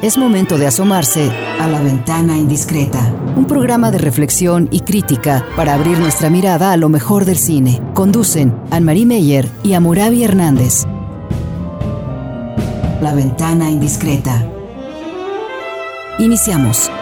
Es momento de asomarse a la ventana indiscreta, un programa de reflexión y crítica para abrir nuestra mirada a lo mejor del cine. Conducen Anne-Marie Meyer y Amurabi Hernández. La ventana indiscreta. Iniciamos.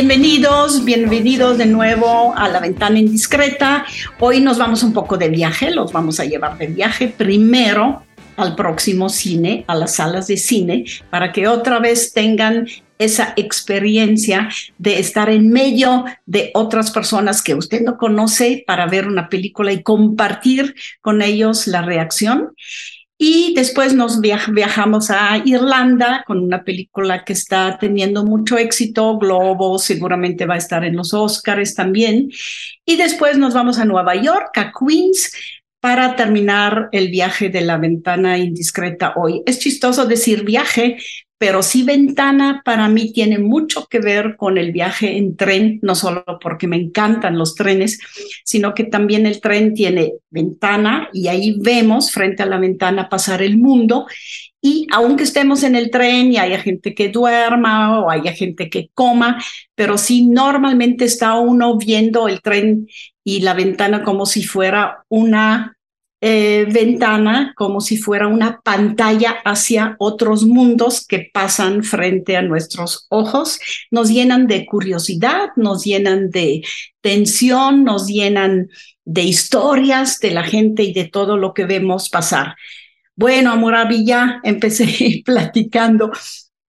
Bienvenidos, bienvenidos de nuevo a la ventana indiscreta. Hoy nos vamos un poco de viaje, los vamos a llevar de viaje primero al próximo cine, a las salas de cine, para que otra vez tengan esa experiencia de estar en medio de otras personas que usted no conoce para ver una película y compartir con ellos la reacción. Y después nos viajamos a Irlanda con una película que está teniendo mucho éxito, Globo, seguramente va a estar en los Oscars también. Y después nos vamos a Nueva York, a Queens, para terminar el viaje de la ventana indiscreta hoy. Es chistoso decir viaje pero sí ventana para mí tiene mucho que ver con el viaje en tren, no solo porque me encantan los trenes, sino que también el tren tiene ventana y ahí vemos frente a la ventana pasar el mundo. Y aunque estemos en el tren y haya gente que duerma o haya gente que coma, pero sí normalmente está uno viendo el tren y la ventana como si fuera una eh, ventana como si fuera una pantalla hacia otros mundos que pasan frente a nuestros ojos, nos llenan de curiosidad, nos llenan de tensión, nos llenan de historias de la gente y de todo lo que vemos pasar. Bueno, Amorabi, ya empecé platicando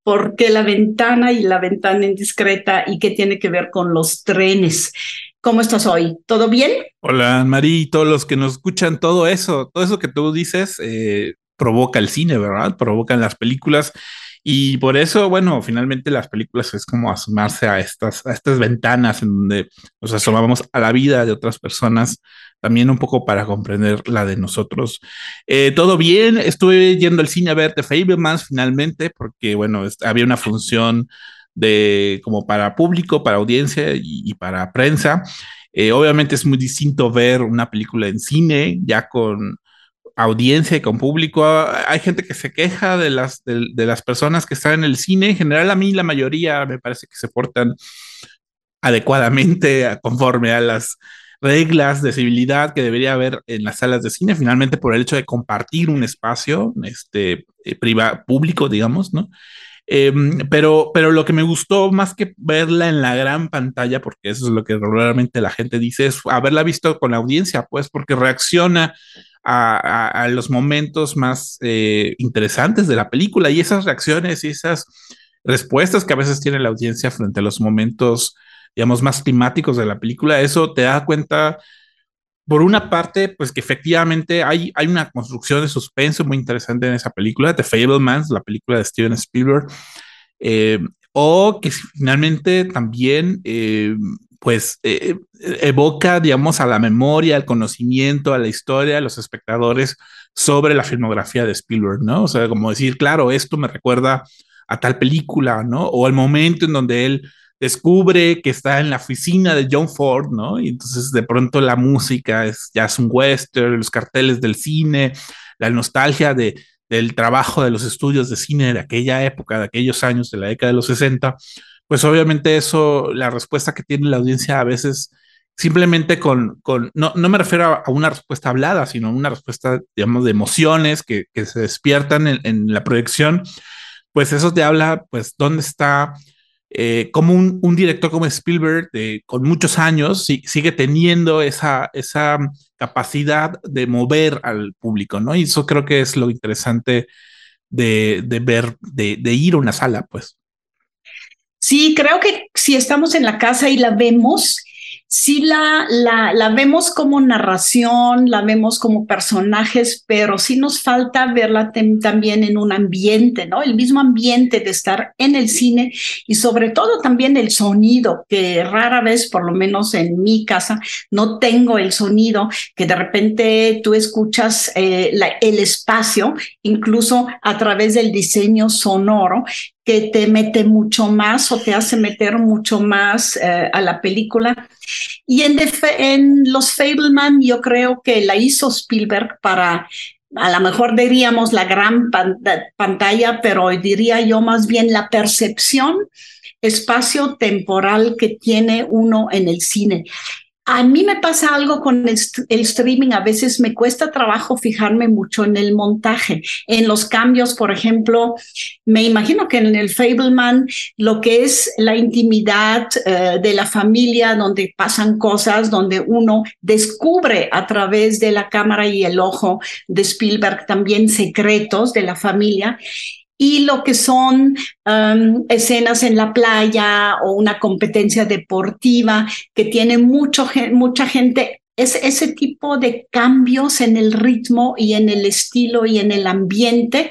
por qué la ventana y la ventana indiscreta y qué tiene que ver con los trenes. ¿Cómo estás hoy? ¿Todo bien? Hola, María, y todos los que nos escuchan, todo eso, todo eso que tú dices eh, provoca el cine, ¿verdad? Provocan las películas. Y por eso, bueno, finalmente las películas es como asomarse a estas, a estas ventanas en donde nos asomamos a la vida de otras personas, también un poco para comprender la de nosotros. Eh, todo bien, estuve yendo al cine a ver The Fablemans finalmente, porque, bueno, había una función de como para público, para audiencia y, para prensa. Eh, obviamente es muy distinto ver una película en cine ya con audiencia y con público. Hay gente que se queja de las, de, las personas que están en el cine. En general, a mí la mayoría me parece que se portan adecuadamente conforme a las reglas de civilidad que debería haber en las salas de cine, finalmente por el hecho de compartir un espacio este, eh, privado, público, digamos, ¿no? Em, pero, pero lo que me gustó más que verla en la gran pantalla, porque eso es lo que regularmente la gente dice, es haberla visto con la audiencia, pues porque reacciona a, los momentos más eh, interesantes de la película y esas reacciones y esas respuestas que a veces tiene la audiencia frente a los momentos, digamos, más climáticos de la película, eso te da cuenta por una parte, pues que efectivamente hay, hay una construcción de suspenso muy interesante en esa película, The Fablemans, la película de Steven Spielberg, eh, o que finalmente también, eh, pues, eh, evoca, digamos, a la memoria, al conocimiento, a la historia de los espectadores sobre la filmografía de Spielberg, ¿no? O sea, como decir, claro, esto me recuerda a tal película, ¿no? O el momento en donde él descubre que está en la oficina de John Ford, ¿no? Y entonces de pronto la música es es un western, los carteles del cine, la nostalgia de, del trabajo de los estudios de cine de aquella época, de aquellos años, de la década de los 60, pues obviamente eso, la respuesta que tiene la audiencia a veces simplemente con, con no, no me refiero a, una respuesta hablada, sino una respuesta, digamos, de emociones que, que se despiertan en, en, la proyección, pues eso te habla, pues, dónde está eh, como un, director como Spielberg, con muchos años, si, sigue teniendo esa, esa capacidad de mover al público, ¿no? Y eso creo que es lo interesante de, de ver, de, de, ir a una sala, pues. Sí, creo que si estamos en la casa y la vemos, sí la, la, la, vemos como narración, la vemos como personajes, pero sí nos falta verla también en un ambiente, ¿no? El mismo ambiente de estar en el cine y sobre todo también el sonido, que rara vez, por lo menos en mi casa, no tengo el sonido, que de repente tú escuchas eh, el espacio, incluso a través del diseño sonoro, que te mete mucho más o te hace meter mucho más eh, a la película. Y en, Los Fableman yo creo que la hizo Spielberg para, a lo mejor diríamos la gran pantalla, pero diría yo más bien la percepción espacio temporal que tiene uno en el cine. A mí me pasa algo con el, streaming, a veces me cuesta trabajo fijarme mucho en el montaje, en los cambios, por ejemplo, me imagino que en el Fableman lo que es la intimidad uh, de la familia, donde pasan cosas, donde uno descubre a través de la cámara y el ojo de Spielberg también secretos de la familia y lo que son um, escenas en la playa o una competencia deportiva que tiene mucho, mucha gente. Es ese tipo de cambios en el ritmo y en el estilo y en el ambiente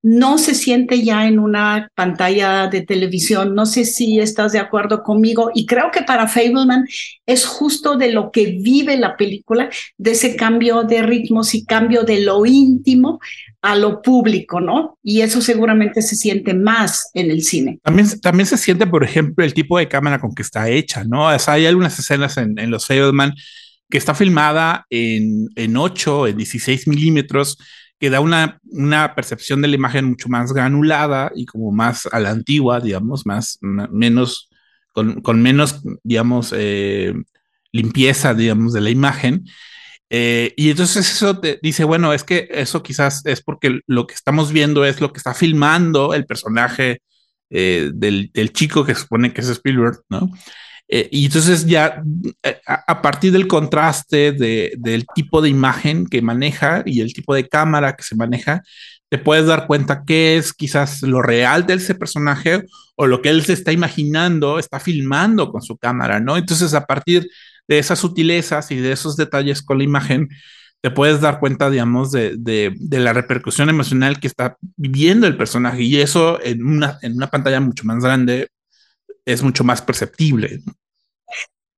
no se siente ya en una pantalla de televisión. No sé si estás de acuerdo conmigo. Y creo que para Fableman es justo de lo que vive la película, de ese cambio de ritmos y cambio de lo íntimo a lo público, ¿no? Y eso seguramente se siente más en el cine. También, también se siente, por ejemplo, el tipo de cámara con que está hecha, ¿no? Hay algunas escenas en, los Fableman que está filmada en, en 8, en 16 milímetros, que da una, una percepción de la imagen mucho más granulada y como más a la antigua, digamos, más, menos, con, con menos, digamos, eh, limpieza, digamos, de la imagen. Eh, y entonces eso te dice, bueno, es que eso quizás es porque lo que estamos viendo es lo que está filmando el personaje eh, del, del, chico que supone que es Spielberg, ¿no? Eh, y entonces ya eh, a, partir del contraste de, del tipo de imagen que maneja y el tipo de cámara que se maneja, te puedes dar cuenta qué es quizás lo real de ese personaje o lo que él se está imaginando, está filmando con su cámara, ¿no? Entonces a partir de esas sutilezas y de esos detalles con la imagen, te puedes dar cuenta, digamos, de, de, de, la repercusión emocional que está viviendo el personaje. Y eso en una, en una pantalla mucho más grande es mucho más perceptible.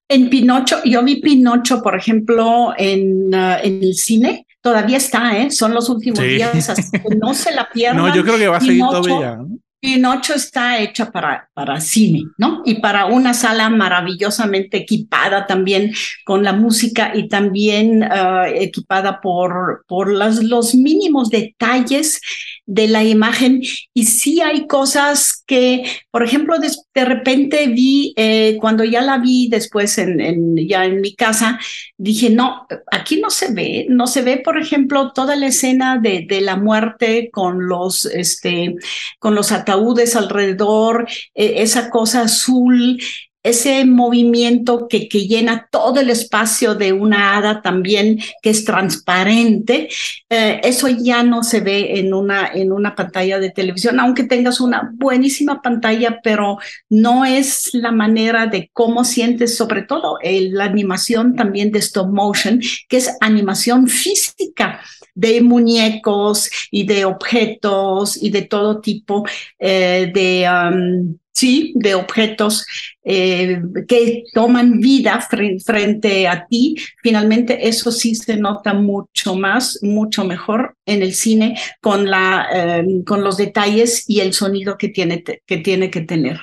En Pinocho, yo vi Pinocho, por ejemplo, en, uh, en el cine, todavía está, ¿eh? Son los últimos sí. días, hasta que no se la pierdan. No, yo creo que va a seguir todavía. ¿no? Pinocho está hecha para, para cine, ¿no? Y para una sala maravillosamente equipada también con la música y también uh, equipada por, por las, los mínimos detalles de la imagen. Y sí hay cosas que, por ejemplo, de, de repente vi, eh, cuando ya la vi después en, en, ya en mi casa, dije, no, aquí no se ve, no se ve, por ejemplo, toda la escena de, de la muerte con los, este, con los ataúdes alrededor, eh, esa cosa azul, ese movimiento que, que, llena todo el espacio de una hada también, que es transparente, eh, eso ya no se ve en una, en una pantalla de televisión, aunque tengas una buenísima pantalla, pero no es la manera de cómo sientes, sobre todo el, la animación también de stop motion, que es animación física de muñecos y de objetos y de todo tipo eh, de... Sí, de objetos eh, que toman vida frente, a ti, finalmente eso sí se nota mucho más, mucho mejor en el cine con, la, em, con los detalles y el sonido que tiene que, tiene que tener.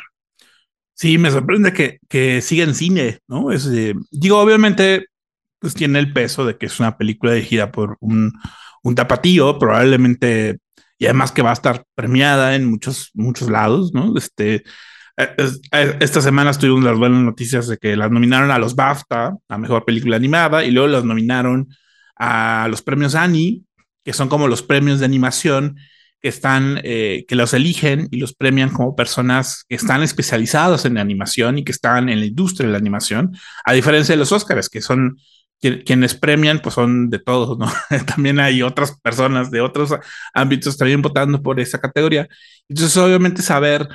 Sí, me sorprende que, que siga en cine, ¿no? Es, eh, digo, obviamente, pues tiene el peso de que es una película dirigida por un, un tapatío, probablemente y además que va a estar premiada en muchos, muchos lados, ¿no? Este, eh, eh, esta semana tuvimos las buenas noticias de que las nominaron a los BAFTA, a Mejor Película Animada, y luego las nominaron a los premios Annie, que son como los premios de animación que están, eh, que los eligen y los premian como personas que están especializados en animación y que están en la industria de la animación, a diferencia de los Oscars, que son quienes premian, pues son de todos, ¿no? también hay otras personas de otros ámbitos también votando por esa categoría. Entonces, obviamente, saber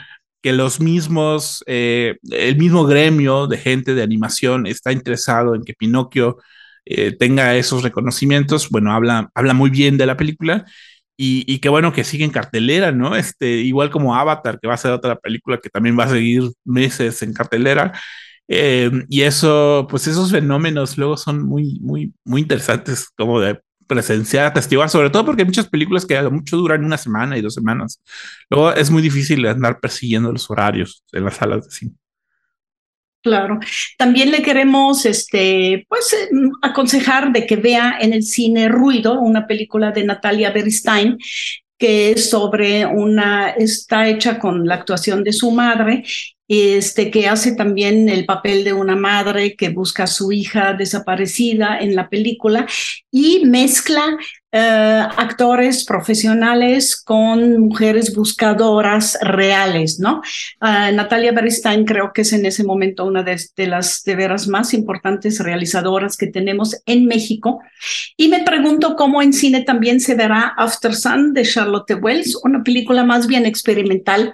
que los mismos, eh, el mismo gremio de gente de animación está interesado en que Pinocchio eh, tenga esos reconocimientos, bueno, habla, habla muy bien de la película. Y, y qué bueno que sigue en cartelera, ¿no? Este, igual como Avatar, que va a ser otra película que también va a seguir meses en cartelera. Eh, y eso, pues esos fenómenos luego son muy, muy, muy interesantes como de presenciar, atestiguar, sobre todo porque hay muchas películas que mucho duran una semana y dos semanas. Luego es muy difícil andar persiguiendo los horarios en las salas de cine. Claro. También le queremos este, pues, eh, aconsejar de que vea en el cine Ruido, una película de Natalia Beristain, que es sobre una, está hecha con la actuación de su madre este, que hace también el papel de una madre que busca a su hija desaparecida en la película y mezcla eh, actores profesionales con mujeres buscadoras reales, ¿no? Uh, Natalia Beristain creo que es en ese momento una de, de, las de veras más importantes realizadoras que tenemos en México. Y me pregunto cómo en cine también se verá After Sun de Charlotte Wells, una película más bien experimental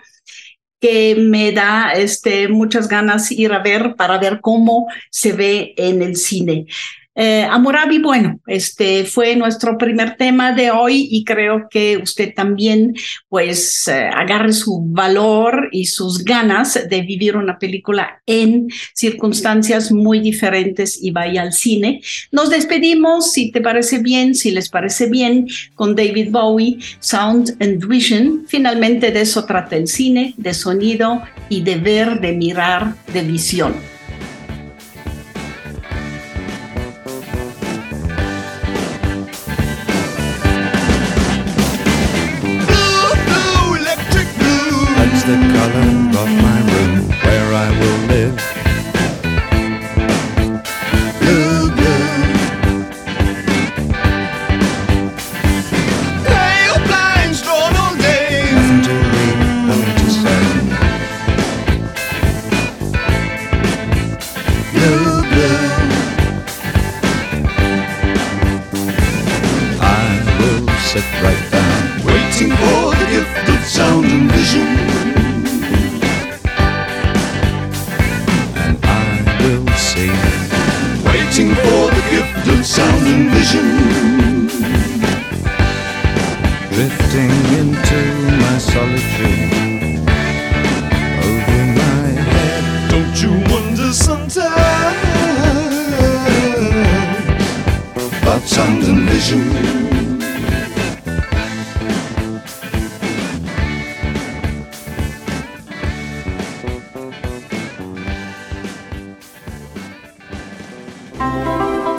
que me da este, muchas ganas ir a ver para ver cómo se ve en el cine. Eh, Amurabi, bueno, este fue nuestro primer tema de hoy y creo que usted también pues eh, agarre su valor y sus ganas de vivir una película en circunstancias muy diferentes y vaya al cine. Nos despedimos, si te parece bien, si les parece bien, con David Bowie, Sound and Vision. Finalmente de eso trata el cine, de sonido y de ver, de mirar, de visión. Of my room where I will live. Blue, blue. Blinds drawn all day. Nothing to read, nothing to say. Blue, blue. I will sit right down, waiting for the gift of sound and vision. Of sound and vision. Drifting into my solitude over my head. Don't you wonder sometimes about sound and vision?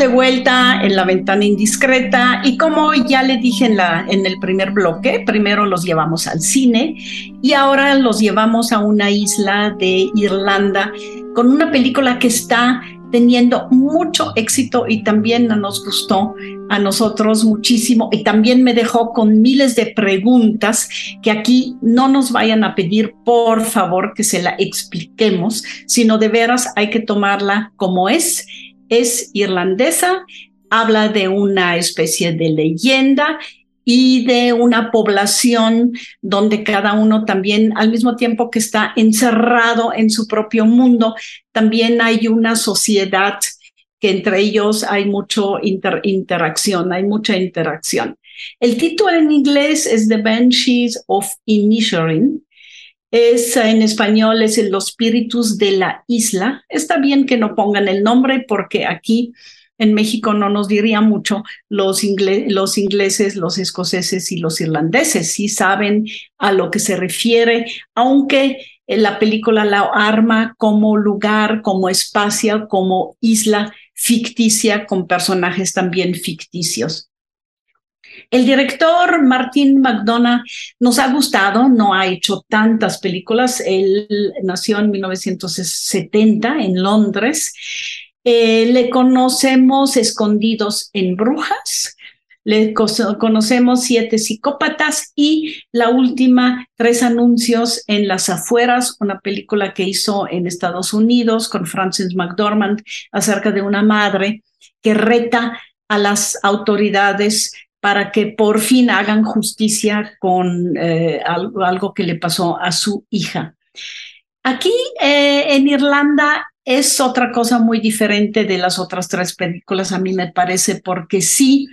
De vuelta en la ventana indiscreta y como ya le dije en, la, en el primer bloque, primero los llevamos al cine y ahora los llevamos a una isla de Irlanda con una película que está teniendo mucho éxito y también nos gustó a nosotros muchísimo y también me dejó con miles de preguntas que aquí no nos vayan a pedir por favor que se la expliquemos, sino de veras hay que tomarla como es es irlandesa, habla de una especie de leyenda y de una población donde cada uno también, al mismo tiempo que está encerrado en su propio mundo, también hay una sociedad que entre ellos hay mucho interacción, hay mucha interacción. El título en inglés es The Banshees of Inisherin es en español es Los Espíritus de la Isla. Está bien que no pongan el nombre porque aquí en México no nos diría mucho los, los ingleses, los escoceses y los irlandeses. Sí saben a lo que se refiere, aunque la película la arma como lugar, como espacio, como isla ficticia con personajes también ficticios. El director Martin McDonough nos ha gustado, no ha hecho tantas películas. Él nació en 1970 en Londres. Eh, le conocemos Escondidos en Brujas, le conocemos Siete Psicópatas y la última, Tres Anuncios en las Afueras, una película que hizo en Estados Unidos con Francis McDormand acerca de una madre que reta a las autoridades para que por fin hagan justicia con eh, algo, que le pasó a su hija. Aquí eh, en Irlanda es otra cosa muy diferente de las otras tres películas, a mí me parece, porque sí,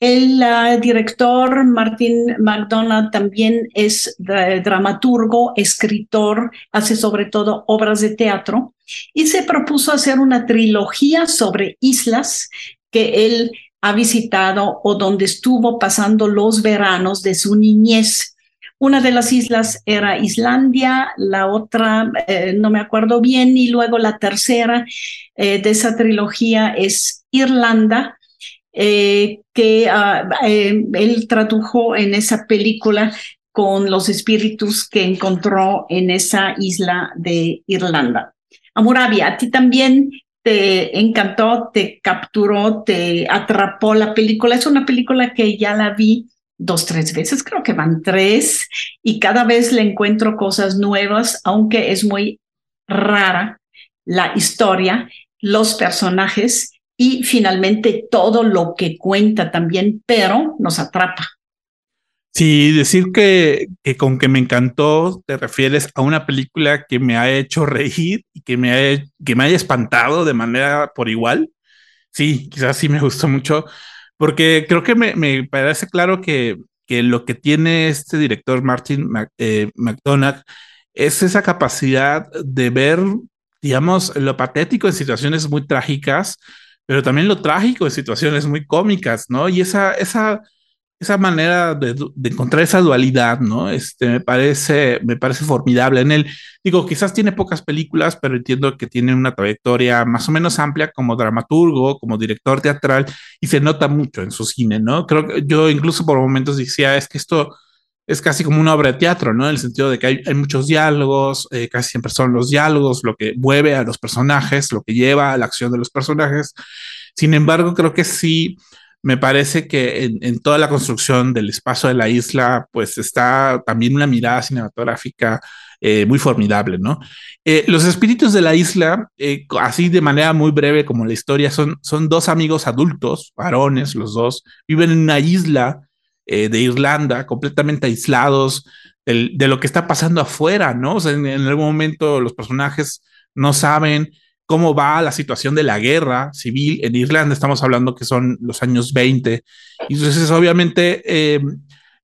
el director Martin McDonald también es dramaturgo, escritor, hace sobre todo obras de teatro y se propuso hacer una trilogía sobre islas que él ha visitado o donde estuvo pasando los veranos de su niñez. Una de las islas era Islandia, la otra eh, no me acuerdo bien, y luego la tercera eh, de esa trilogía es Irlanda, eh, que ah, él tradujo en esa película con los espíritus que encontró en esa isla de Irlanda. Amurabi, a ti también te encantó, te capturó, te atrapó la película. Es una película que ya la vi dos, tres veces, creo que van tres, y cada vez le encuentro cosas nuevas, aunque es muy rara la historia, los personajes y finalmente todo lo que cuenta también, pero nos atrapa. Sí, decir que, que, con que me encantó te refieres a una película que me ha hecho reír y que me, ha, que me haya espantado de manera por igual. Sí, quizás sí me gustó mucho, porque creo que me, me parece claro que, que, lo que tiene este director Martin eh, McDonagh es esa capacidad de ver, digamos, lo patético en situaciones muy trágicas, pero también lo trágico en situaciones muy cómicas, ¿no? Y esa, esa esa manera de, encontrar esa dualidad, ¿no? Este, me parece, me parece formidable en él. Digo, quizás tiene pocas películas, pero entiendo que tiene una trayectoria más o menos amplia como dramaturgo, como director teatral, y se nota mucho en su cine, ¿no? Creo que yo incluso por momentos decía, es que esto es casi como una obra de teatro, ¿no? En el sentido de que hay, muchos diálogos, eh, casi siempre son los diálogos lo que mueve a los personajes, lo que lleva a la acción de los personajes. Sin embargo, creo que sí me parece que en, toda la construcción del espacio de la isla, pues está también una mirada cinematográfica eh, muy formidable, ¿no? Eh, los espíritus de la isla, eh, así de manera muy breve como la historia, son, son dos amigos adultos, varones, los dos, viven en una isla de Irlanda, completamente aislados de lo que está pasando afuera, ¿no? O sea, en, en algún momento los personajes no saben cómo va la situación de la guerra civil en Irlanda. Estamos hablando que son los años 20. Y entonces, obviamente, eh,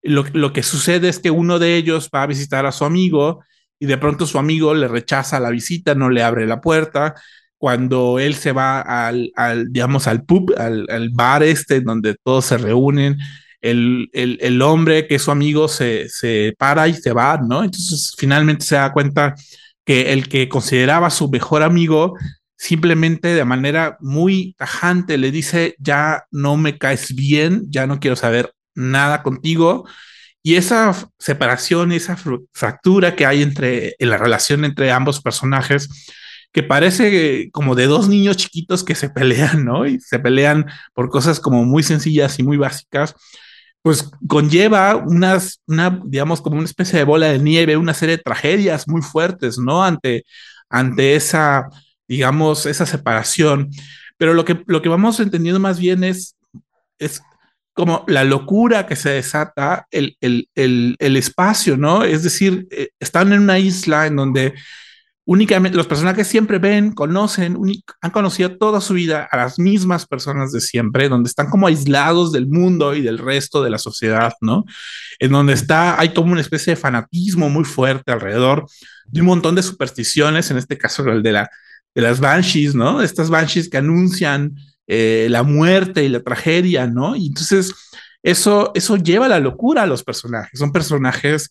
lo, que sucede es que uno de ellos va a visitar a su amigo y de pronto su amigo le rechaza la visita, no le abre la puerta. Cuando él se va al, digamos, al pub, al, bar este, donde todos se reúnen, el, el, hombre que es su amigo se, se para y se va, ¿no? Entonces, finalmente se da cuenta que el que consideraba su mejor amigo simplemente de manera muy tajante le dice, ya no me caes bien, ya no quiero saber nada contigo. Y esa separación, esa fractura que hay entre en la relación entre ambos personajes, que parece como de dos niños chiquitos que se pelean, ¿no? Y se pelean por cosas como muy sencillas y muy básicas, pues conlleva unas, una, digamos, como una especie de bola de nieve, una serie de tragedias muy fuertes, ¿no? Ante, ante esa, digamos, esa separación. Pero lo que, lo que vamos entendiendo más bien es, es como la locura que se desata, el, el, el, el espacio, ¿no? Es decir, eh, están en una isla en donde únicamente los personajes siempre ven, conocen, han conocido toda su vida a las mismas personas de siempre, donde están como aislados del mundo y del resto de la sociedad, ¿no? En donde está, hay como una especie de fanatismo muy fuerte alrededor de un montón de supersticiones, en este caso el de, la, de las banshees, ¿no? Estas banshees que anuncian eh, la muerte y la tragedia, ¿no? Y entonces eso, eso lleva la locura a los personajes, son personajes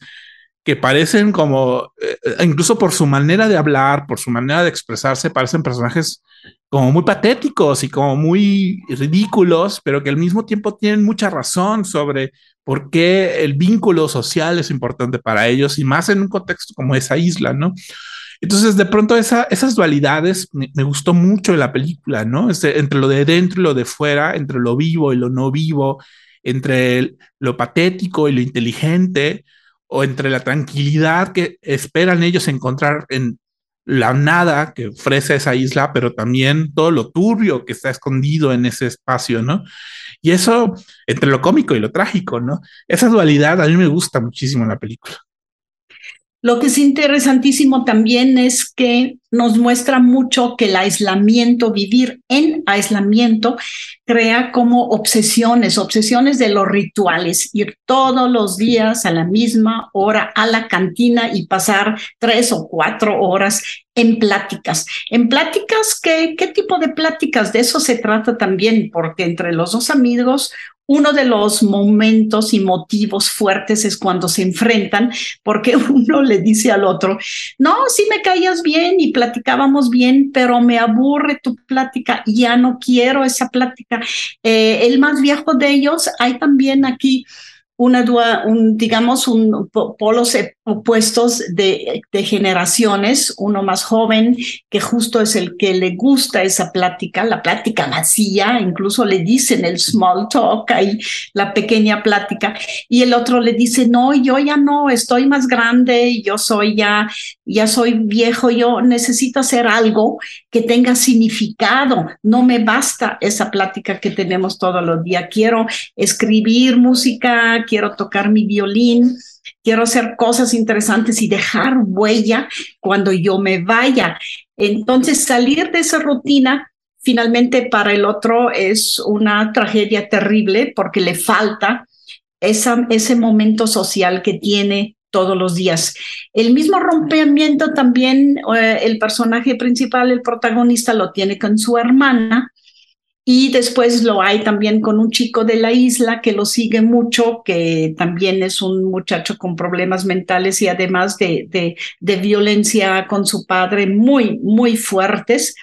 que parecen como, eh, incluso por su manera de hablar, por su manera de expresarse, parecen personajes como muy patéticos y como muy ridículos, pero que al mismo tiempo tienen mucha razón sobre por qué el vínculo social es importante para ellos y más en un contexto como esa isla, ¿no? Entonces, de pronto, esa, esas dualidades me, gustó mucho en la película, ¿no? Este, entre lo de dentro y lo de fuera, entre lo vivo y lo no vivo, entre lo patético y lo inteligente, o entre la tranquilidad que esperan ellos encontrar en la nada que ofrece esa isla, pero también todo lo turbio que está escondido en ese espacio, ¿no? Y eso, entre lo cómico y lo trágico, ¿no? Esa dualidad a mí me gusta muchísimo en la película. Lo que es interesantísimo también es que nos muestra mucho que el aislamiento, vivir en aislamiento, crea como obsesiones, obsesiones de los rituales, ir todos los días a la misma hora a la cantina y pasar tres o cuatro horas en pláticas. En pláticas, ¿qué, qué tipo de pláticas? De eso se trata también, porque entre los dos amigos uno de los momentos y motivos fuertes es cuando se enfrentan, porque uno le dice al otro, no, sí me caías bien y platicábamos bien, pero me aburre tu plática, ya no quiero esa plática. Eh, el más viejo de ellos, hay también aquí una, un, digamos, un polos opuestos de, de, generaciones, uno más joven, que justo es el que le gusta esa plática, la plática vacía, incluso le dicen el small talk, ahí la pequeña plática, y el otro le dice, no, yo ya no, estoy más grande, yo soy ya, ya soy viejo, yo necesito hacer algo que tenga significado, no me basta esa plática que tenemos todos los días, quiero escribir música, quiero tocar mi violín, quiero hacer cosas interesantes y dejar huella cuando yo me vaya. Entonces, salir de esa rutina finalmente para el otro es una tragedia terrible porque le falta esa, ese momento social que tiene todos los días. El mismo rompimiento también eh, el personaje principal, el protagonista, lo tiene con su hermana, y después lo hay también con un chico de la isla que lo sigue mucho, que también es un muchacho con problemas mentales y además de, de, violencia con su padre muy, muy fuertes.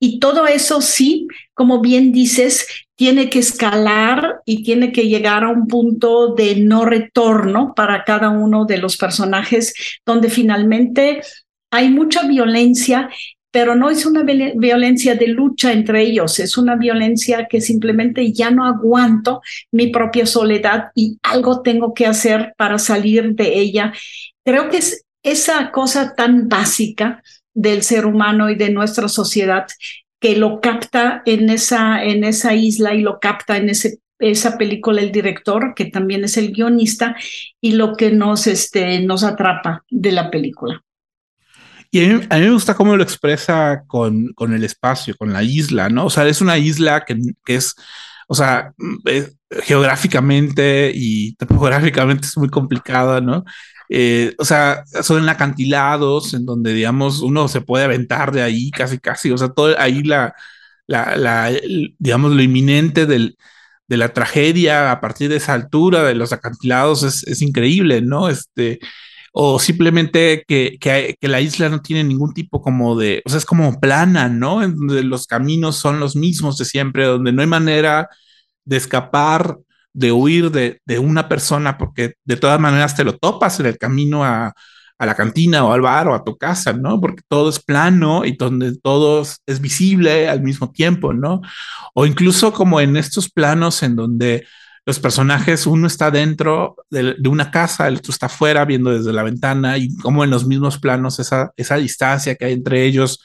Y todo eso sí, como bien dices, tiene que escalar y tiene que llegar a un punto de no retorno para cada uno de los personajes, donde finalmente hay mucha violencia pero no es una violencia de lucha entre ellos, es una violencia que simplemente ya no aguanto mi propia soledad y algo tengo que hacer para salir de ella. Creo que es esa cosa tan básica del ser humano y de nuestra sociedad que lo capta en esa, en esa isla y lo capta en ese esa película el director, que también es el guionista, y lo que nos, este, nos atrapa de la película. Y a mí, me gusta cómo lo expresa con, con, el espacio, con la isla, ¿no? O sea, es una isla que, que es, o sea, geográficamente y topográficamente es muy complicada, ¿no? Eh, o sea, son acantilados en donde, digamos, uno se puede aventar de ahí casi, casi, o sea, todo ahí la, la, la digamos, lo inminente del, de la tragedia a partir de esa altura de los acantilados es, es increíble, ¿no? Este, o simplemente que, que, la isla no tiene ningún tipo como de, o sea, es como plana, ¿no? En donde los caminos son los mismos de siempre, donde no hay manera de escapar, de huir de, de una persona, porque de todas maneras te lo topas en el camino a, a la cantina o al bar o a tu casa, ¿no? Porque todo es plano y donde todo es visible al mismo tiempo, ¿no? O incluso como en estos planos en donde los personajes, uno está dentro de, una casa, el otro está afuera viendo desde la ventana y como en los mismos planos esa, esa distancia que hay entre ellos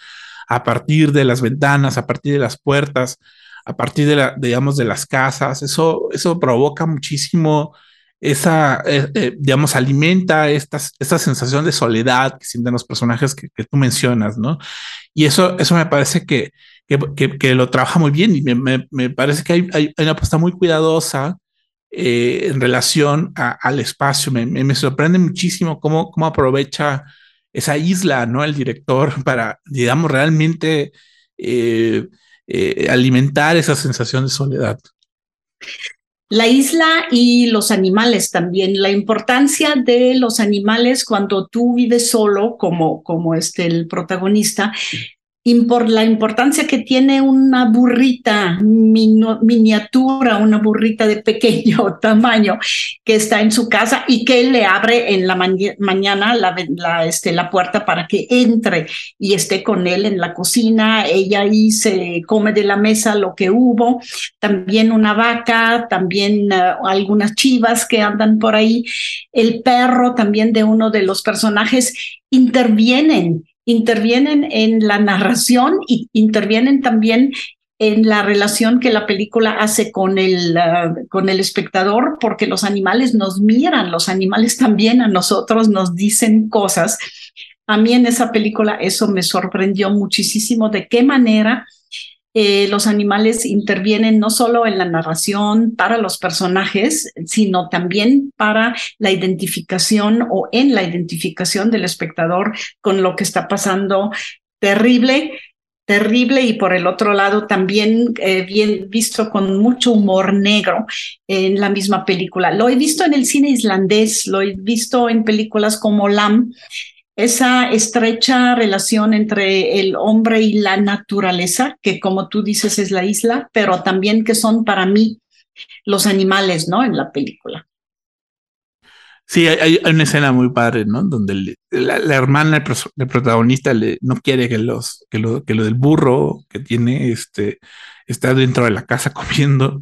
a partir de las ventanas, a partir de las puertas, a partir de, la, digamos, de las casas, eso, eso provoca muchísimo esa, eh, eh, digamos, alimenta esta, esta sensación de soledad que sienten los personajes que, tú mencionas, ¿no? Y eso, eso me parece que, que, que, lo trabaja muy bien y me, me, parece que hay, hay, una apuesta muy cuidadosa eh, en relación al espacio. Me, sorprende muchísimo cómo, aprovecha esa isla, ¿no? El director para, digamos, realmente alimentar esa sensación de soledad la isla y los animales también, la importancia de los animales cuando tú vives solo, como, como este, el protagonista, por la importancia que tiene una burrita miniatura, una burrita de pequeño tamaño que está en su casa y que le abre en la mañana la, este, la puerta para que entre y esté con él en la cocina. Ella ahí se come de la mesa lo que hubo. También una vaca, también eh, algunas chivas que andan por ahí. El perro también de uno de los personajes intervienen intervienen en la narración y intervienen también en la relación que la película hace con el, ah, con el espectador, porque los animales nos miran, los animales también a nosotros nos dicen cosas. A mí en esa película eso me sorprendió muchísimo de qué manera eh, los animales intervienen no solo en la narración para los personajes, sino también para la identificación o en la identificación del espectador con lo que está pasando terrible terrible y por el otro lado también eh, bien visto con mucho humor negro en la misma película. Lo he visto en el cine islandés, lo he visto en películas como Lam, esa estrecha relación entre el hombre y la naturaleza, que como tú dices es la isla, pero también que son para mí los animales, ¿no? En la película. Sí, hay, una escena muy padre, ¿no? Donde la, hermana del protagonista le, no quiere que, los, que, lo, que lo del burro que tiene este, está dentro de la casa comiendo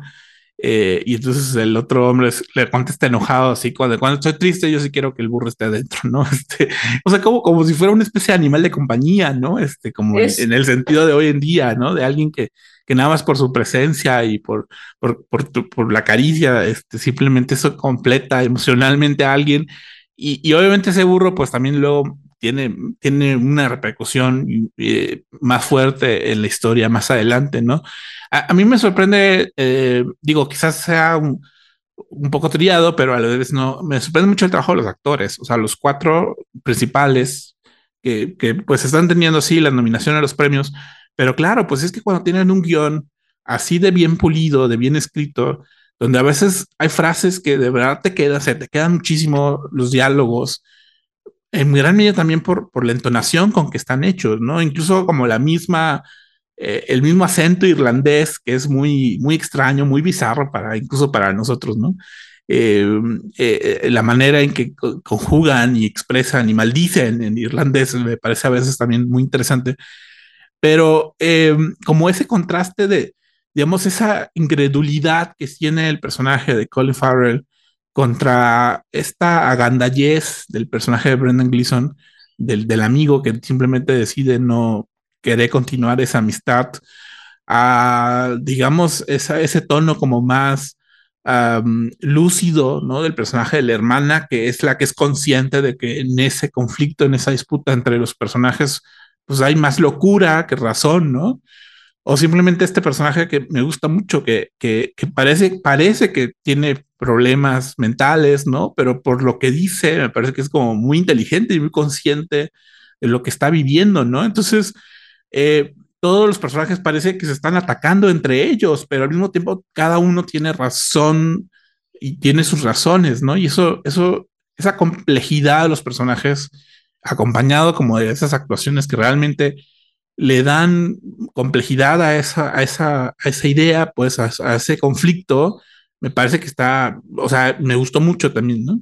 eh, y entonces el otro hombre le contesta enojado, así, cuando, cuando estoy triste, yo sí quiero que el burro esté adentro, ¿no? Este, o sea, como, como si fuera una especie de animal de compañía, ¿no? Este, como en, el sentido de hoy en día, ¿no? De alguien que, que nada más por su presencia y por, por, por, por la caricia, este, simplemente eso completa emocionalmente a alguien. Y, y obviamente ese burro, pues también luego tiene, tiene una repercusión eh, más fuerte en la historia más adelante, ¿no? A, mí me sorprende, eh, digo, quizás sea un, poco trillado, pero a la vez no, me sorprende mucho el trabajo de los actores, o sea, los cuatro principales que, que pues están teniendo, sí, la nominación a los premios, pero claro, pues es que cuando tienen un guion así de bien pulido, de bien escrito, donde a veces hay frases que de verdad te quedan, se te quedan muchísimo los diálogos, en gran medida también por, por la entonación con que están hechos, ¿no? Incluso como la misma eh, el mismo acento irlandés que es muy, muy extraño, muy bizarro para incluso para nosotros, ¿no? Eh, eh, la manera en que conjugan y expresan y maldicen en irlandés me parece a veces también muy interesante. Pero como ese contraste de, digamos, esa incredulidad que tiene el personaje de Colin Farrell contra esta agandallez del personaje de Brendan Gleeson, del, del amigo que simplemente decide no, querer continuar esa amistad, a, digamos, esa, ese tono como más lúcido, ¿no? Del personaje de la hermana, que es la que es consciente de que en ese conflicto, en esa disputa entre los personajes, pues hay más locura que razón, ¿no? O simplemente este personaje que me gusta mucho, que, que, que parece, parece que tiene problemas mentales, ¿no? Pero por lo que dice, me parece que es como muy inteligente y muy consciente de lo que está viviendo, ¿no? Entonces, eh, todos los personajes parece que se están atacando entre ellos, pero al mismo tiempo cada uno tiene razón y tiene sus razones, ¿no? Y eso, eso esa complejidad de los personajes, acompañado como de esas actuaciones que realmente le dan complejidad a esa, a esa, a esa idea, pues a, a ese conflicto, me parece que está, o sea, me gustó mucho también, ¿no?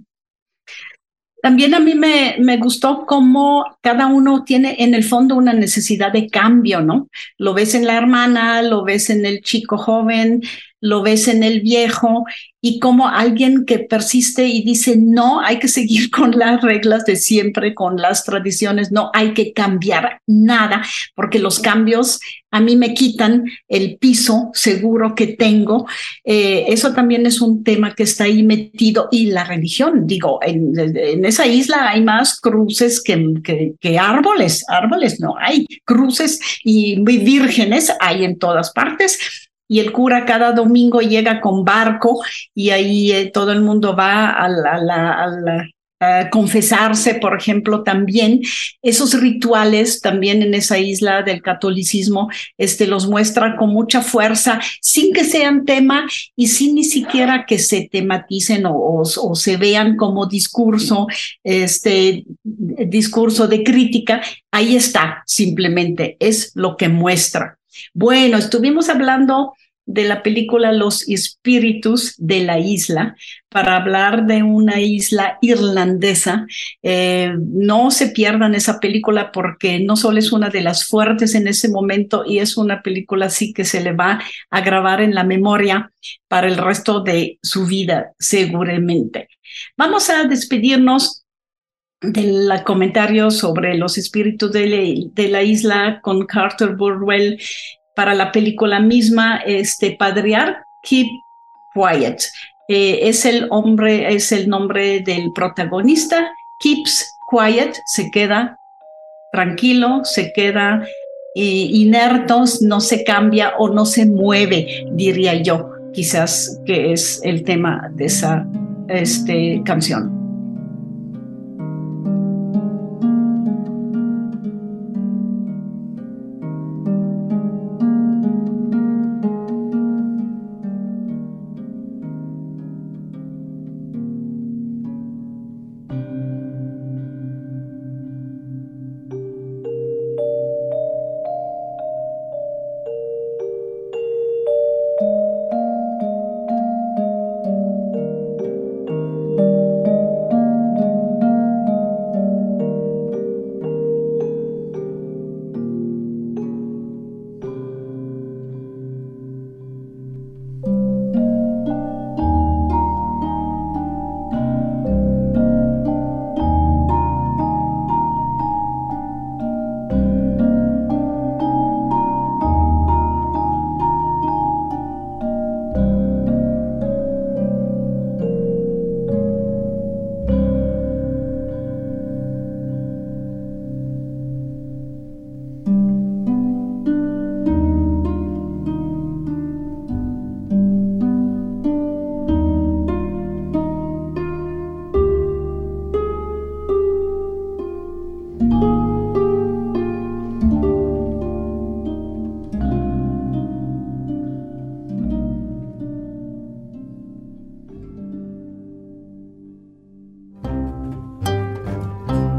También a mí me, me, gustó cómo cada uno tiene en el fondo una necesidad de cambio, ¿no? Lo ves en la hermana, lo ves en el chico joven, lo ves en el viejo y como alguien que persiste y dice, no, hay que seguir con las reglas de siempre, con las tradiciones, no hay que cambiar nada, porque los cambios a mí me quitan el piso seguro que tengo. Eh, eso también es un tema que está ahí metido y la religión, digo, en, en esa isla hay más cruces que, que, que, árboles, árboles no hay, cruces y vírgenes hay en todas partes y el cura cada domingo llega con barco y ahí eh, todo el mundo va a, confesarse, por ejemplo, también. Esos rituales también en esa isla del catolicismo este, los muestra con mucha fuerza, sin que sean tema y sin ni siquiera que se tematicen o, o se vean como discurso, este discurso de crítica. Ahí está, simplemente es lo que muestra. Bueno, estuvimos hablando de la película Los Espíritus de la Isla para hablar de una isla irlandesa. Eh, no se pierdan esa película porque no solo es una de las fuertes en ese momento y es una película así que se le va a grabar en la memoria para el resto de su vida, seguramente. Vamos a despedirnos del comentario sobre los espíritus de, la isla con Carter Burwell para la película misma, este Padrear, Keep Quiet. Eh, es el hombre, es el nombre del protagonista. Keeps quiet, se queda tranquilo, se queda eh, no se cambia o no se mueve, diría yo, quizás que es el tema de esa este, canción.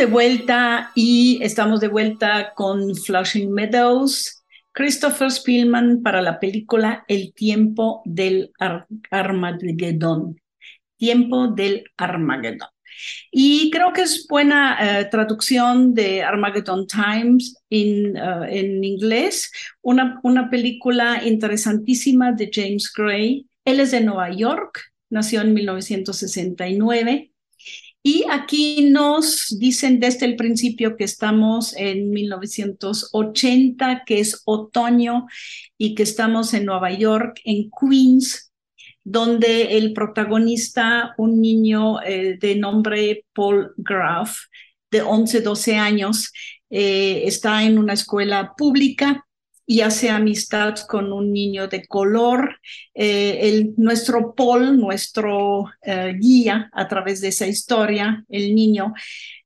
De vuelta y estamos de vuelta con Flushing Meadows, Christopher Spielman para la película El tiempo del Armagedón. Tiempo del Armagedón. Y creo que es buena eh, traducción de Armageddon Times in, uh, en inglés, una, una película interesantísima de James Gray. Él es de Nueva York, nació en 1969. Y aquí nos dicen desde el principio que estamos en 1980, que es otoño, y que estamos en Nueva York, en Queens, donde el protagonista, un niño eh, de nombre Paul Graff, de 11, 12 años, eh, está en una escuela pública y hace amistad con un niño de color. Eh, el, nuestro Paul, nuestro guía a través de esa historia, el niño,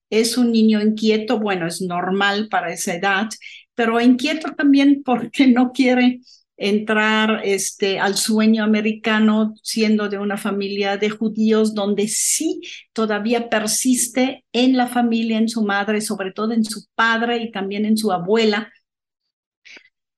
es un niño inquieto, bueno, es normal para esa edad, pero inquieto también porque no quiere entrar este, al sueño americano siendo de una familia de judíos donde sí todavía persiste en la familia, en su madre, sobre todo en su padre y también en su abuela,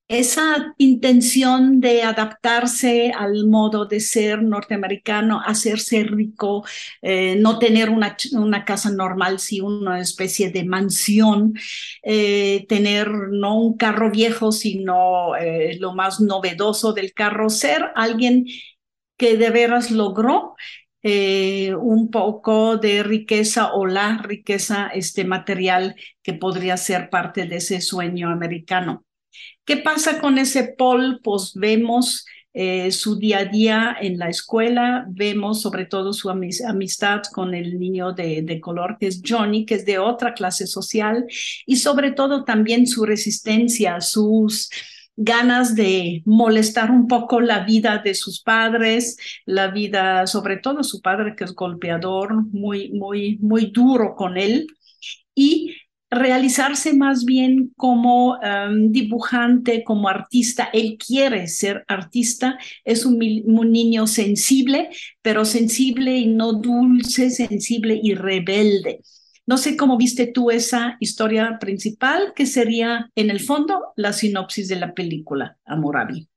esa intención de adaptarse al modo de ser norteamericano, hacerse rico, eh, no tener una, una, casa normal, sino una especie de mansión, eh, tener no un carro viejo, sino eh, lo más novedoso del carro, ser alguien que de veras logró un poco de riqueza o la riqueza este, material que podría ser parte de ese sueño americano. ¿Qué pasa con ese Paul? Pues vemos eh, su día a día en la escuela, vemos sobre todo su amistad con el niño de, de, color que es Johnny, que es de otra clase social, y sobre todo también su resistencia, sus ganas de molestar un poco la vida de sus padres, la vida, sobre todo su padre que es golpeador, muy, muy, muy duro con él. Y realizarse más bien como em, dibujante, como artista. Él quiere ser artista, es un, niño sensible, pero sensible y no dulce, sensible y rebelde. No sé cómo viste tú esa historia principal, que sería en el fondo la sinopsis de la película, Amorabi.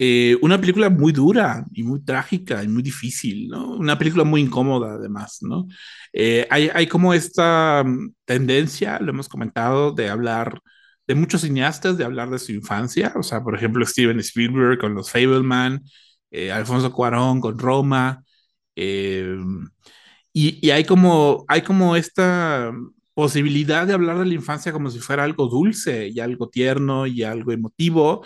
Eh, una película muy dura y muy trágica y muy difícil, ¿no? Una película muy incómoda además, ¿no? Eh, hay, hay, como esta mm, tendencia, lo hemos comentado, de hablar de muchos cineastas, de hablar de su infancia, o sea, por ejemplo, Steven Spielberg con Los Fableman, eh, Alfonso Cuarón con Roma, y, y, hay, como, hay como esta posibilidad de hablar de la infancia como si fuera algo dulce y algo tierno y algo emotivo,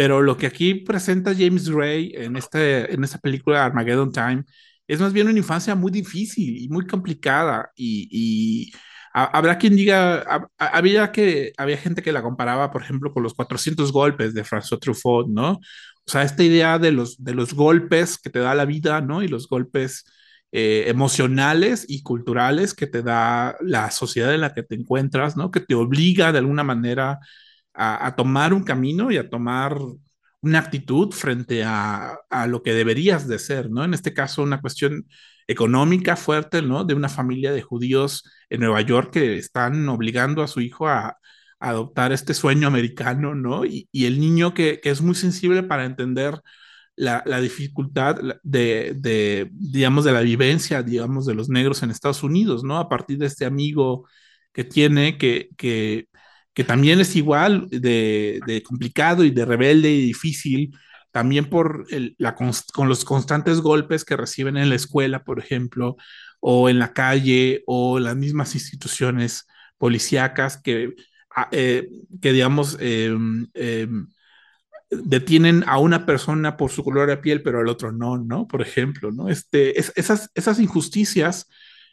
pero lo que aquí presenta James Gray en, este, en esta película Armageddon Time es más bien una infancia muy difícil y muy complicada y, habrá quien diga, había, que, había gente que la comparaba, por ejemplo, con los 400 golpes de François Truffaut, ¿no? O sea, esta idea de los, de los golpes que te da la vida, ¿no? Y los golpes eh, emocionales y culturales que te da la sociedad en la que te encuentras, ¿no? Que te obliga de alguna manera a, tomar un camino y a tomar una actitud frente a, a, lo que deberías de ser, ¿no? En este caso, una cuestión económica fuerte, ¿no? De una familia de judíos en Nueva York que están obligando a su hijo a, adoptar este sueño americano, ¿no? Y, el niño que, que, es muy sensible para entender la, la dificultad de, de, digamos, de la vivencia, digamos, de los negros en Estados Unidos, ¿no? A partir de este amigo que tiene que, que que también es igual de, complicado y de rebelde y difícil, también por la, con los constantes golpes que reciben en la escuela, por ejemplo, o en la calle, o las mismas instituciones policíacas que, ah, eh, que digamos, em, em, detienen a una persona por su color de piel, pero al otro no, ¿no? Por ejemplo, ¿no? Este, esas, esas injusticias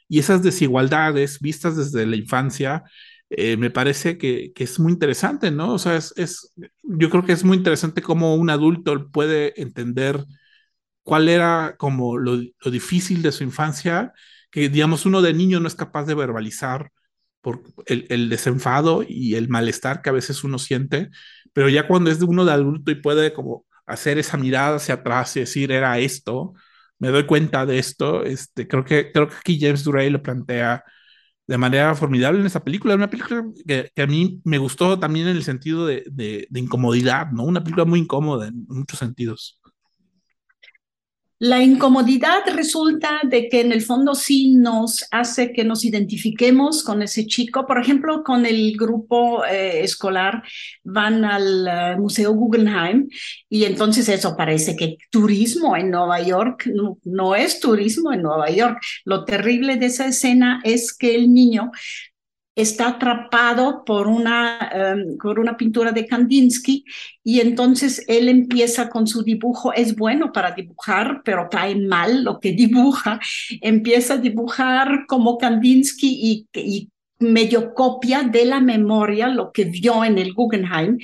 y esas desigualdades vistas desde la infancia eh, me parece que, es muy interesante, ¿no? O sea, es, yo creo que es muy interesante cómo un adulto puede entender cuál era como lo, difícil de su infancia, que digamos uno de niño no es capaz de verbalizar por el, desenfado y el malestar que a veces uno siente, pero ya cuando es de uno de adulto y puede como hacer esa mirada hacia atrás y decir era esto, me doy cuenta de esto, este, creo que creo que aquí James Duray lo plantea de manera formidable en esa película. Una película que, a mí me gustó también en el sentido de, de, incomodidad, ¿no? Una película muy incómoda en muchos sentidos. La incomodidad resulta de que en el fondo sí nos hace que nos identifiquemos con ese chico. Por ejemplo, con el grupo eh, escolar van al eh, Museo Guggenheim y entonces eso parece que turismo en Nueva York no, no es turismo en Nueva York. Lo terrible de esa escena es que el niño está atrapado por una, em, por una pintura de Kandinsky y entonces él empieza con su dibujo, es bueno para dibujar, pero cae mal lo que dibuja, empieza a dibujar como Kandinsky y, y medio copia de la memoria lo que vio en el Guggenheim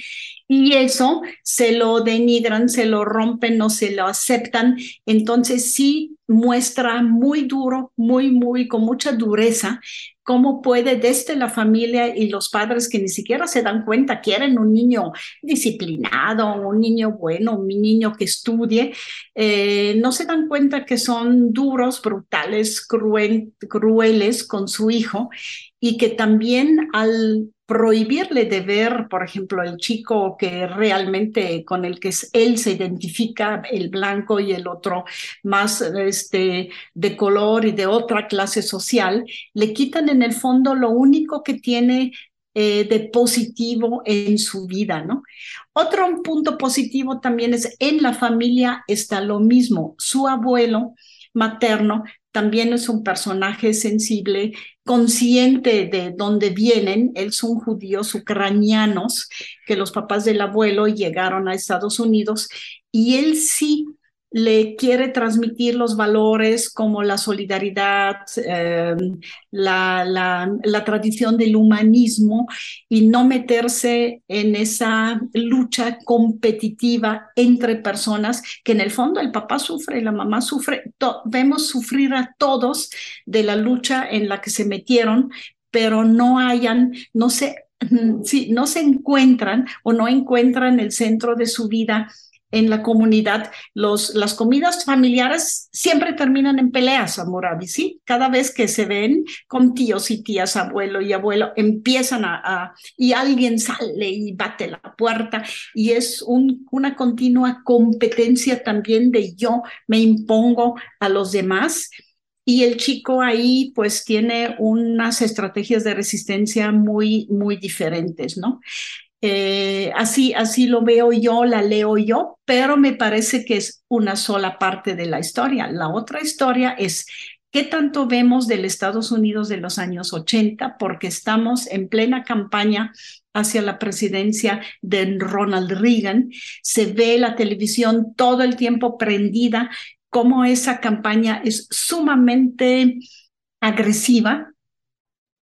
y eso se lo denigran, se lo rompen, no se lo aceptan. Entonces sí muestra muy duro, muy, muy, con mucha dureza cómo puede desde la familia y los padres que ni siquiera se dan cuenta, quieren un niño disciplinado, un niño bueno, un niño que estudie, eh, no se dan cuenta que son duros, brutales, crueles con su hijo y que también al prohibirle de ver, por ejemplo, el chico que realmente con el que él se identifica, el blanco y el otro más este, de color y de otra clase social, le quitan en el fondo lo único que tiene eh, de positivo en su vida, ¿no? Otro punto positivo también es en la familia está lo mismo. Su abuelo materno también es un personaje sensible, consciente de dónde vienen. Él son judíos ucranianos, que los papás del abuelo llegaron a Estados Unidos y él sí le quiere transmitir los valores como la solidaridad, eh, la, la, tradición del humanismo y no meterse en esa lucha competitiva entre personas que en el fondo el papá sufre la mamá sufre. vemos sufrir a todos de la lucha en la que se metieron, pero no hayan, no se, no se encuentran o no encuentran el centro de su vida en la comunidad, las comidas familiares siempre terminan en peleas, Amurabi, ¿sí? Cada vez que se ven con tíos y tías, abuelo y abuelo, empiezan a, y alguien sale y bate la puerta y es un, una continua competencia también de yo me impongo a los demás. Y el chico ahí pues tiene unas estrategias de resistencia muy, muy diferentes, ¿no? Eh, así, así lo veo yo, la leo yo, pero me parece que es una sola parte de la historia. La otra historia es qué tanto vemos del Estados Unidos de los años 80, porque estamos en plena campaña hacia la presidencia de Ronald Reagan. Se ve la televisión todo el tiempo prendida, como esa campaña es sumamente agresiva,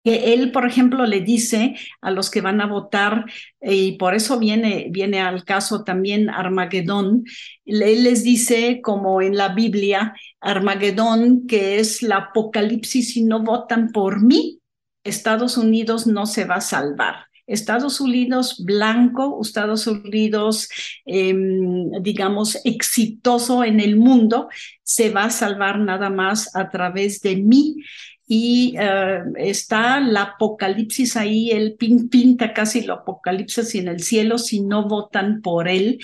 que él, por ejemplo, le dice a los que van a votar, y por eso viene, viene al caso también Armagedón, él les dice, como en la Biblia, Armagedón, que es la apocalipsis, si no votan por mí, Estados Unidos no se va a salvar. Estados Unidos blanco, Estados Unidos, em, digamos, exitoso en el mundo, se va a salvar nada más a través de mí y eh, está la apocalipsis ahí, él pinta casi lo apocalipsis en el cielo si no votan por él.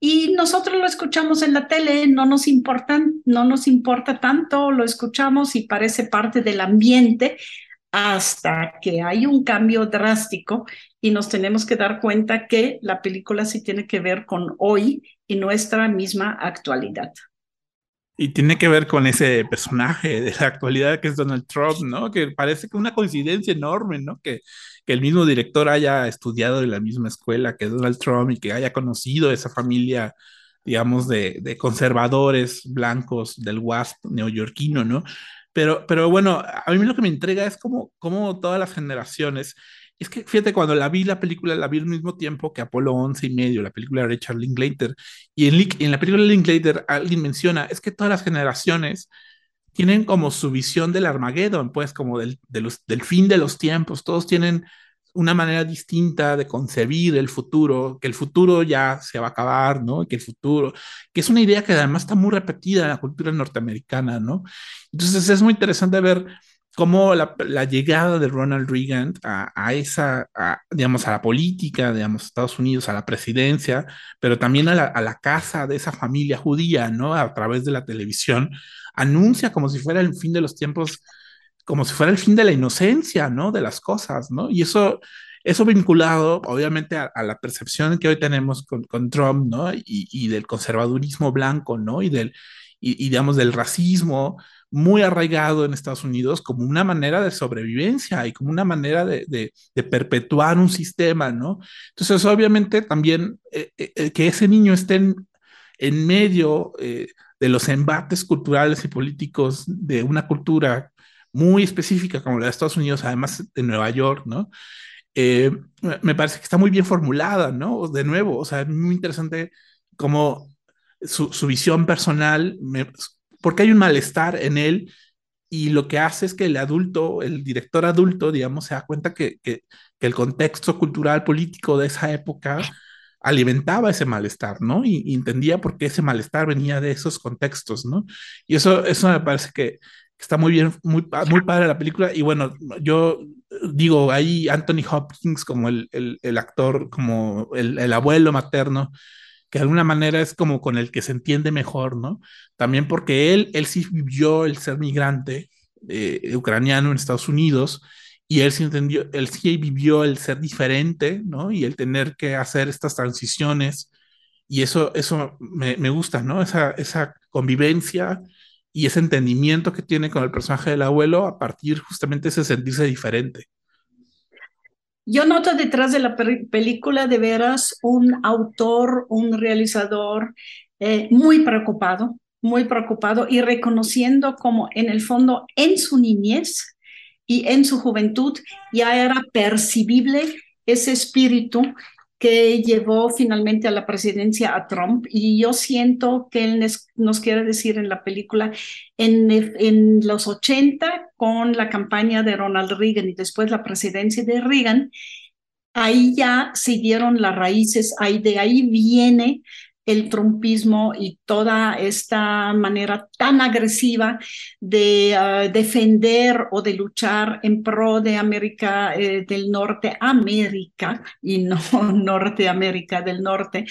Y nosotros lo escuchamos en la tele, no nos importa, no nos importa tanto, lo escuchamos y parece parte del ambiente hasta que hay un cambio drástico y nos tenemos que dar cuenta que la película sí tiene que ver con hoy y nuestra misma actualidad. Y tiene que ver con ese personaje de la actualidad que es Donald Trump, ¿no? Que parece que una coincidencia enorme, ¿no? Que, que el mismo director haya estudiado en la misma escuela que Donald Trump y que haya conocido esa familia, digamos, de, de conservadores blancos del WASP neoyorquino, ¿no? Pero, pero bueno, a mí lo que me entrega es como, como todas las generaciones es que fíjate, cuando la vi la película, la vi al mismo tiempo que Apolo 11 y medio, la película de Richard Linklater. Y en, la película de Linklater alguien menciona, es que todas las generaciones tienen como su visión del Armageddon, pues como del, del fin de los tiempos. Todos tienen una manera distinta de concebir el futuro, que el futuro ya se va a acabar, ¿no? Que el futuro, que es una idea que además está muy repetida en la cultura norteamericana, ¿no? Entonces es muy interesante ver cómo la, llegada de Ronald Reagan a, esa, digamos, a la política, digamos, Estados Unidos, a la presidencia, pero también a la, casa de esa familia judía, ¿no? A través de la televisión, anuncia como si fuera el fin de los tiempos, como si fuera el fin de la inocencia, ¿no? De las cosas, ¿no? Y eso, eso vinculado, obviamente, a, la percepción que hoy tenemos con, Trump, ¿no? Y, del conservadurismo blanco, ¿no? Y del, y, y digamos, del racismo, muy arraigado en Estados Unidos como una manera de sobrevivencia y como una manera de, perpetuar un sistema, ¿no? Entonces, obviamente, también eh, eh, eh, que ese niño esté en, medio de los embates culturales y políticos de una cultura muy específica como la de Estados Unidos, además de Nueva York, ¿no? me parece que está muy bien formulada, ¿no? De nuevo, o sea, es muy interesante cómo su, visión personal porque hay un malestar en él y lo que hace es que el adulto, el director adulto, digamos, se da cuenta que, que, el contexto cultural político de esa época alimentaba ese malestar, ¿no? Y, entendía por qué ese malestar venía de esos contextos, ¿no? Y eso, eso me parece que está muy bien, muy, muy padre la película. Y bueno, yo digo, ahí Anthony Hopkins como el, el, el actor, como el, el abuelo materno, que de alguna manera es como con el que se entiende mejor, ¿no? También porque él, él sí vivió el ser migrante eh, ucraniano en Estados Unidos y él sí entendió, él sí vivió el ser diferente, ¿no? Y el tener que hacer estas transiciones y eso, eso me, me gusta, ¿no? Esa, esa convivencia y ese entendimiento que tiene con el personaje del abuelo a partir justamente de ese sentirse diferente. Yo noto detrás de la película de veras un autor, un realizador eh, muy preocupado, muy preocupado y reconociendo como en el fondo en su niñez y en su juventud ya era percibible ese espíritu que llevó finalmente a la presidencia a Trump. Y yo siento que él nos quiere decir en la película, en, en los 80, con la campaña de Ronald Reagan y después la presidencia de Reagan, ahí ya se dieron las raíces, ahí de ahí viene el trumpismo y toda esta manera tan agresiva de ah, defender o de luchar en pro de América eh, del Norte, América y no Norteamérica del Norte,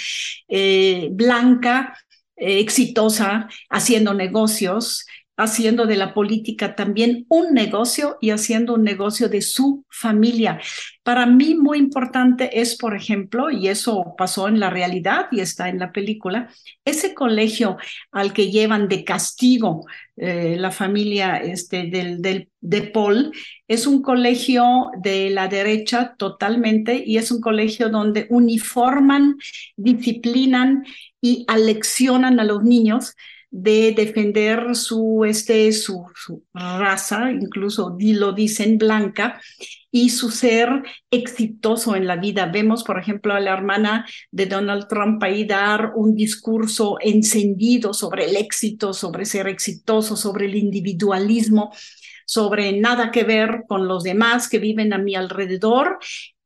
eh, blanca, eh, exitosa, haciendo negocios, haciendo de la política también un negocio y haciendo un negocio de su familia. Para mí muy importante es, por ejemplo, y eso pasó en la realidad y está en la película, ese colegio al que llevan de castigo eh, la familia este, del, del, de Paul, es un colegio de la derecha totalmente y es un colegio donde uniforman, disciplinan y aleccionan a los niños de defender su, este, su, su raza, incluso lo dicen blanca, y su ser exitoso en la vida. Vemos, por ejemplo, a la hermana de Donald Trump ahí dar un discurso encendido sobre el éxito, sobre ser exitoso, sobre el individualismo sobre nada que ver con los demás que viven a mi alrededor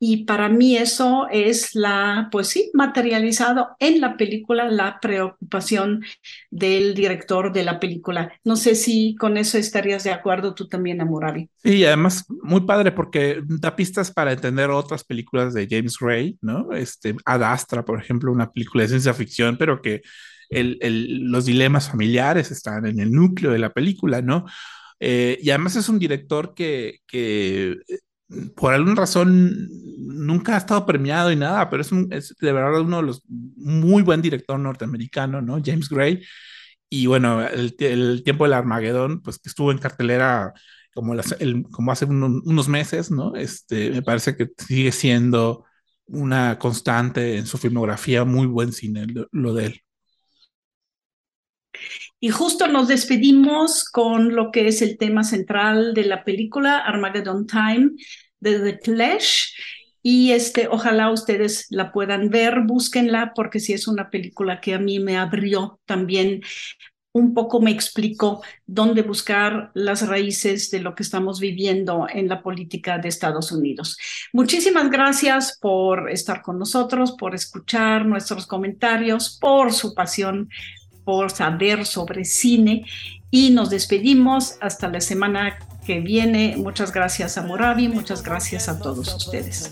y para mí eso es la, pues sí, materializado en la película, la preocupación del director de la película. No sé si con eso estarías de acuerdo tú también, Amurabi. Sí, además muy padre porque da pistas para entender otras películas de James Gray, ¿no? Este, Ad Astra, por ejemplo, una película de ciencia ficción, pero que el, el, los dilemas familiares están en el núcleo de la película, ¿no? Eh, y además es un director que, que por alguna razón nunca ha estado premiado y nada, pero es, de verdad uno de los muy buen director norteamericano, ¿no? James Gray. Y bueno, el, tiempo del Armagedón, pues que estuvo en cartelera como, el, como hace unos meses, ¿no? Este, me parece que sigue siendo una constante en su filmografía, muy buen cine lo, lo de él. Y justo nos despedimos con lo que es el tema central de la película Armageddon Time de The Clash. Y este, ojalá ustedes la puedan ver, búsquenla, porque si es una película que a mí me abrió también un poco me explicó dónde buscar las raíces de lo que estamos viviendo en la política de Estados Unidos. Muchísimas gracias por estar con nosotros, por escuchar nuestros comentarios, por su pasión por saber sobre cine y nos despedimos hasta la semana que viene. Muchas gracias a Murabi, muchas gracias a todos ustedes.